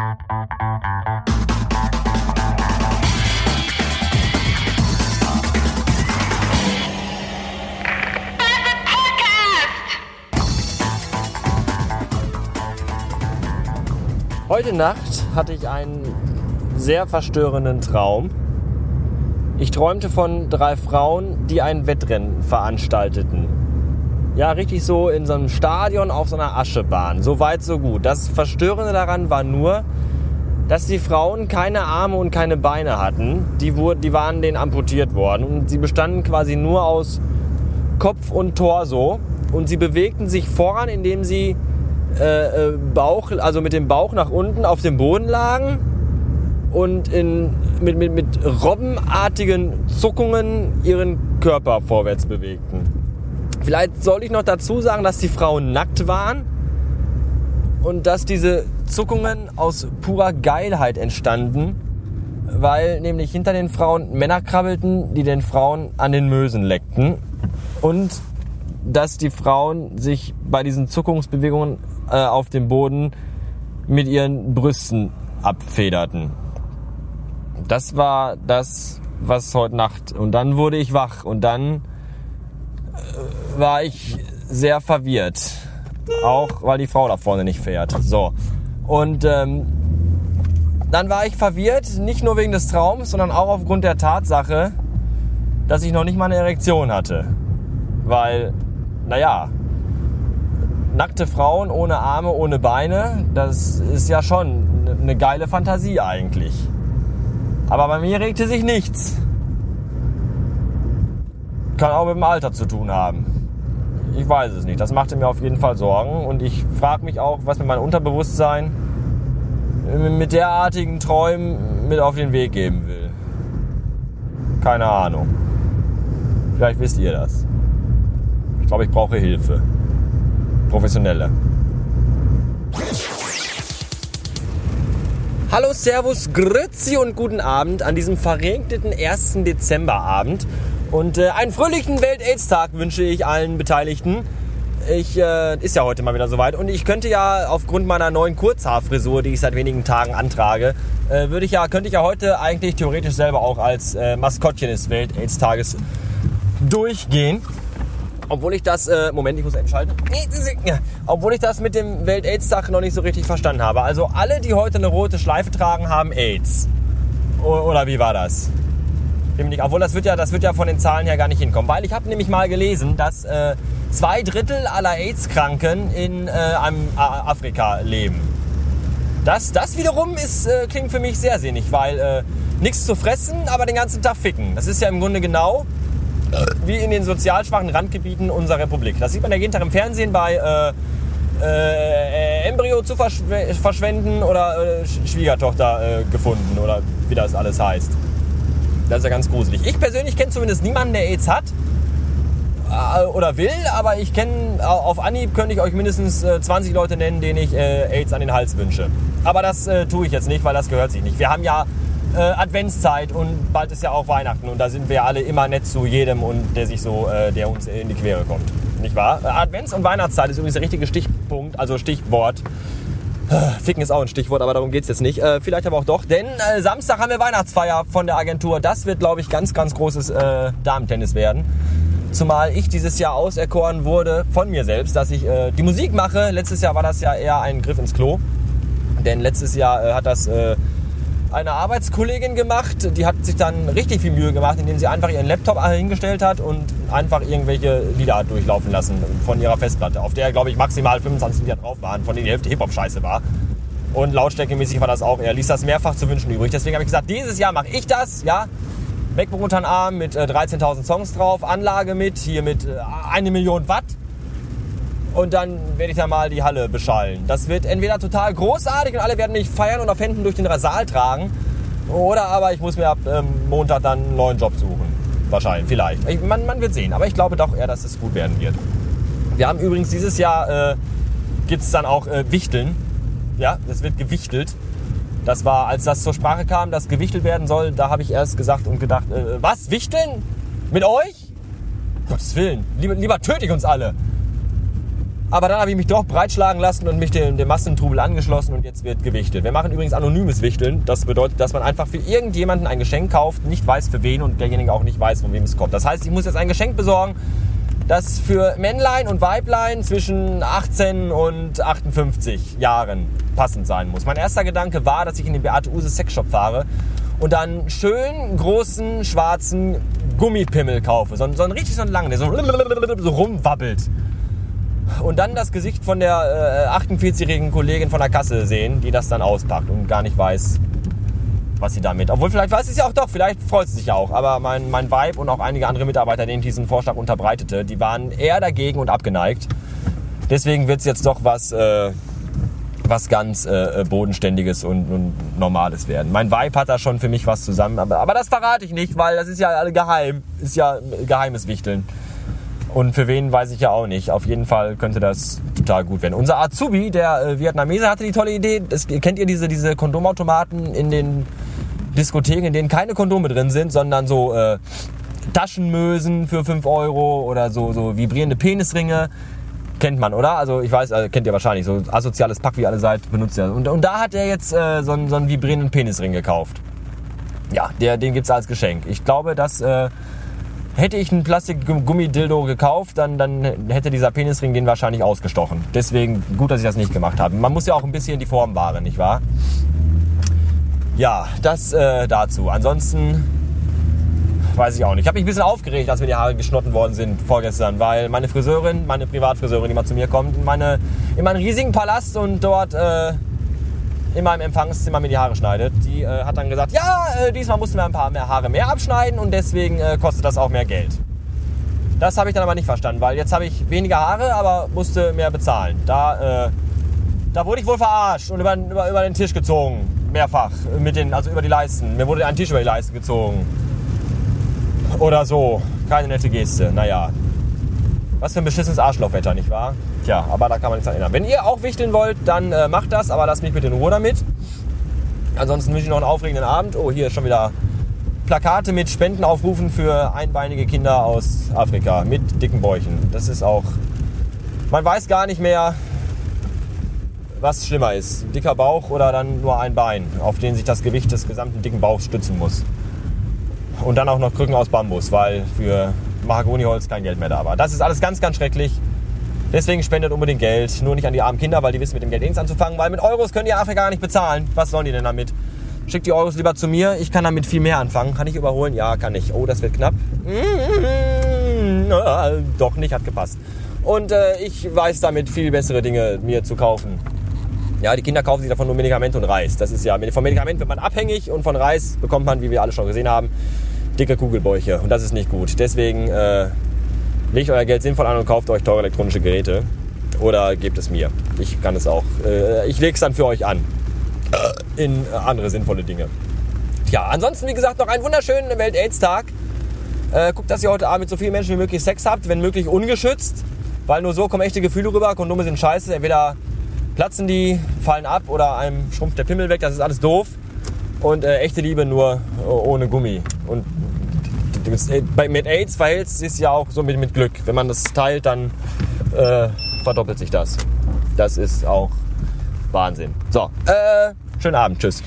Heute Nacht hatte ich einen sehr verstörenden Traum. Ich träumte von drei Frauen, die ein Wettrennen veranstalteten. Ja, richtig so in so einem Stadion auf so einer Aschebahn. So weit, so gut. Das Verstörende daran war nur, dass die Frauen keine Arme und keine Beine hatten. Die, wurden, die waren denen amputiert worden. Und sie bestanden quasi nur aus Kopf und Torso. Und sie bewegten sich voran, indem sie äh, äh, Bauch, also mit dem Bauch nach unten auf dem Boden lagen und in, mit, mit, mit robbenartigen Zuckungen ihren Körper vorwärts bewegten. Vielleicht soll ich noch dazu sagen, dass die Frauen nackt waren und dass diese Zuckungen aus purer Geilheit entstanden, weil nämlich hinter den Frauen Männer krabbelten, die den Frauen an den Mösen leckten und dass die Frauen sich bei diesen Zuckungsbewegungen äh, auf dem Boden mit ihren Brüsten abfederten. Das war das, was heute Nacht. Und dann wurde ich wach und dann war ich sehr verwirrt. Auch weil die Frau da vorne nicht fährt. So. Und ähm, dann war ich verwirrt, nicht nur wegen des Traums, sondern auch aufgrund der Tatsache, dass ich noch nicht mal eine Erektion hatte. Weil, naja, nackte Frauen ohne Arme, ohne Beine, das ist ja schon eine geile Fantasie eigentlich. Aber bei mir regte sich nichts. Kann auch mit dem Alter zu tun haben. Ich weiß es nicht. Das machte mir auf jeden Fall Sorgen. Und ich frage mich auch, was mir mein Unterbewusstsein mit derartigen Träumen mit auf den Weg geben will. Keine Ahnung. Vielleicht wisst ihr das. Ich glaube, ich brauche Hilfe. Professionelle. Hallo, Servus, Grüezi und guten Abend an diesem verregneten 1. Dezemberabend. Und äh, einen fröhlichen Welt-Aids-Tag wünsche ich allen Beteiligten. Ich äh, ist ja heute mal wieder soweit und ich könnte ja aufgrund meiner neuen Kurzhaarfrisur, die ich seit wenigen Tagen antrage, äh, würde ich ja könnte ich ja heute eigentlich theoretisch selber auch als äh, Maskottchen des Welt-Aids-Tages durchgehen. Obwohl ich das, äh, Moment, ich muss eben. Obwohl ich das mit dem Welt-Aids-Tag noch nicht so richtig verstanden habe. Also alle, die heute eine rote Schleife tragen, haben AIDS. Oder wie war das? Obwohl das wird ja, das wird ja von den Zahlen her gar nicht hinkommen. Weil ich habe nämlich mal gelesen, dass äh, zwei Drittel aller AIDS-Kranken in äh, einem Afrika leben. Das, das wiederum ist, äh, klingt für mich sehr sinnig, weil äh, nichts zu fressen, aber den ganzen Tag ficken. Das ist ja im Grunde genau wie in den sozial schwachen Randgebieten unserer Republik. Das sieht man ja jeden Tag im Fernsehen bei äh, äh, Embryo zu verschw verschwenden oder äh, Schwiegertochter äh, gefunden oder wie das alles heißt. Das ist ja ganz gruselig. Ich persönlich kenne zumindest niemanden, der AIDS hat äh, oder will, aber ich kenne auf Anhieb könnte ich euch mindestens 20 äh, Leute nennen, denen ich AIDS an den Hals wünsche. Aber das tue ich jetzt nicht, weil das gehört sich nicht. Wir haben ja äh, Adventszeit und bald ist ja auch Weihnachten und da sind wir alle immer nett zu jedem und der sich so, äh, der uns in die Quere kommt. Nicht wahr? Äh, Advents- und Weihnachtszeit ist übrigens der richtige Stichpunkt, also Stichwort. Äh, Ficken ist auch ein Stichwort, aber darum geht es jetzt nicht. Äh, vielleicht aber auch doch, denn äh, Samstag haben wir Weihnachtsfeier von der Agentur. Das wird, glaube ich, ganz, ganz großes äh, Damentennis werden. Zumal ich dieses Jahr auserkoren wurde von mir selbst, dass ich äh, die Musik mache. Letztes Jahr war das ja eher ein Griff ins Klo. Denn letztes Jahr äh, hat das eine Arbeitskollegin gemacht, die hat sich dann richtig viel Mühe gemacht, indem sie einfach ihren Laptop hingestellt hat und einfach irgendwelche Lieder durchlaufen lassen von ihrer Festplatte, auf der, glaube ich, maximal 25 Lieder drauf waren, von denen die Hälfte Hip-Hop-Scheiße war. Und lautstärkemäßig war das auch. Er ließ das mehrfach zu wünschen übrig. Deswegen habe ich gesagt, dieses Jahr mache ich das, ja. MacBook unter den Arm mit äh, 13.000 Songs drauf, Anlage mit, hier mit äh, eine Million Watt und dann werde ich da mal die Halle beschallen. Das wird entweder total großartig und alle werden mich feiern und auf Händen durch den Saal tragen. Oder aber ich muss mir ab ähm, Montag dann einen neuen Job suchen. Wahrscheinlich, vielleicht. Ich, man, man, wird sehen. Aber ich glaube doch eher, dass es gut werden wird. Wir haben übrigens dieses Jahr, äh, gibt es dann auch äh, Wichteln. Ja, es wird gewichtelt. Das war, als das zur Sprache kam, dass gewichtelt werden soll, da habe ich erst gesagt und gedacht, äh, was, wichteln? Mit euch? Gottes Willen, lieber, lieber töte ich uns alle. Aber dann habe ich mich doch breitschlagen lassen und mich dem, dem Massentrubel angeschlossen und jetzt wird gewichtet. Wir machen übrigens anonymes Wichteln. Das bedeutet, dass man einfach für irgendjemanden ein Geschenk kauft, nicht weiß für wen und derjenige auch nicht weiß, von wem es kommt. Das heißt, ich muss jetzt ein Geschenk besorgen, das für Männlein und Weiblein zwischen 18 und 58 Jahren passend sein muss. Mein erster Gedanke war, dass ich in den Beate Use Sexshop fahre und dann schön großen schwarzen Gummipimmel kaufe. So, so einen richtig so einen langen, der so, so rumwabbelt und dann das Gesicht von der äh, 48-jährigen Kollegin von der Kasse sehen, die das dann auspackt und gar nicht weiß, was sie damit. Obwohl, vielleicht weiß sie es ja auch doch, vielleicht freut sie sich ja auch. Aber mein, mein Vibe und auch einige andere Mitarbeiter, denen ich diesen Vorschlag unterbreitete, die waren eher dagegen und abgeneigt. Deswegen wird es jetzt doch was, äh, was ganz äh, Bodenständiges und, und, Normales werden. Mein Vibe hat da schon für mich was zusammen, aber, aber das verrate ich nicht, weil das ist ja geheim. Ist ja geheimes Wichteln. Und für wen weiß ich ja auch nicht. Auf jeden Fall könnte das total gut werden. Unser Azubi, der äh, Vietnamese, hatte die tolle Idee. Das, kennt ihr diese, diese Kondomautomaten in den Diskotheken, in denen keine Kondome drin sind, sondern so äh, Taschenmösen für 5 Euro oder so, so vibrierende Penisringe. Kennt man, oder? Also ich weiß, also, kennt ihr wahrscheinlich. So asoziales Pack, wie alle seid, benutzt ihr. Und, und da hat er jetzt äh, so, einen, so einen vibrierenden Penisring gekauft. Ja, der, den gibt's als Geschenk. Ich glaube, dass... Hätte ich einen Plastikgummidildo gekauft, dann, dann hätte dieser Penisring den wahrscheinlich ausgestochen. Deswegen gut, dass ich das nicht gemacht habe. Man muss ja auch ein bisschen die Form wahren, nicht wahr? Ja, das äh, dazu. Ansonsten weiß ich auch nicht. Ich habe mich ein bisschen aufgeregt, als mir die Haare geschnotten worden sind vorgestern, weil meine Friseurin, meine Privatfriseurin, die mal zu mir kommt, in, meine, in meinen riesigen Palast und dort äh, in meinem Empfangszimmer mir die Haare schneidet. Die äh, hat dann gesagt, ja, äh, diesmal mussten wir ein paar mehr Haare mehr abschneiden und deswegen äh, kostet das auch mehr Geld. Das habe ich dann aber nicht verstanden, weil jetzt habe ich weniger Haare, aber musste mehr bezahlen. Da, äh, da wurde ich wohl verarscht und über, über, über den Tisch gezogen. Mehrfach. Mit den, also über die Leisten. Mir wurde ein Tisch über die Leiste gezogen. Oder so. Keine nette Geste. Naja. Was für ein beschissenes Arschlochwetter, nicht wahr? Tja, aber da kann man nichts erinnern. Wenn ihr auch wichteln wollt, dann äh, macht das, aber lasst mich bitte in Ruhe damit. Ansonsten wünsche ich noch einen aufregenden Abend. Oh, hier ist schon wieder Plakate mit Spendenaufrufen für einbeinige Kinder aus Afrika mit dicken Bäuchen. Das ist auch. Man weiß gar nicht mehr, was schlimmer ist. Dicker Bauch oder dann nur ein Bein, auf den sich das Gewicht des gesamten dicken Bauchs stützen muss. Und dann auch noch Krücken aus Bambus, weil für Mahagoniholz kein Geld mehr da war. Das ist alles ganz, ganz schrecklich. Deswegen spendet unbedingt Geld. Nur nicht an die armen Kinder, weil die wissen mit dem Geld nichts anzufangen. Weil mit Euros können die Afrika gar nicht bezahlen. Was sollen die denn damit? Schickt die Euros lieber zu mir. Ich kann damit viel mehr anfangen. Kann ich überholen? Ja, kann ich. Oh, das wird knapp. doch nicht, hat gepasst. Und äh, ich weiß damit viel bessere Dinge mir zu kaufen. Ja, die Kinder kaufen sich davon nur Medikamente und Reis. Das ist ja, von Medikament wird man abhängig und von Reis bekommt man, wie wir alle schon gesehen haben, dicke Kugelbäuche. Und das ist nicht gut. Deswegen äh, legt euer Geld sinnvoll an und kauft euch teure elektronische Geräte. Oder gebt es mir. Ich kann es auch. Äh, ich lege es dann für euch an. Äh, in andere sinnvolle Dinge. Tja, ansonsten, wie gesagt, noch einen wunderschönen Welt-Aids-Tag. Äh, guckt, dass ihr heute Abend mit so vielen Menschen wie möglich Sex habt, wenn möglich ungeschützt. Weil nur so kommen echte Gefühle rüber. Kondome sind scheiße. Entweder platzen die, fallen ab oder einem schrumpft der Pimmel weg. Das ist alles doof. Und äh, echte Liebe nur ohne Gummi. Und mit AIDS verhält es sich ja auch so mit, mit Glück. Wenn man das teilt, dann äh, verdoppelt sich das. Das ist auch Wahnsinn. So, äh, schönen Abend. Tschüss.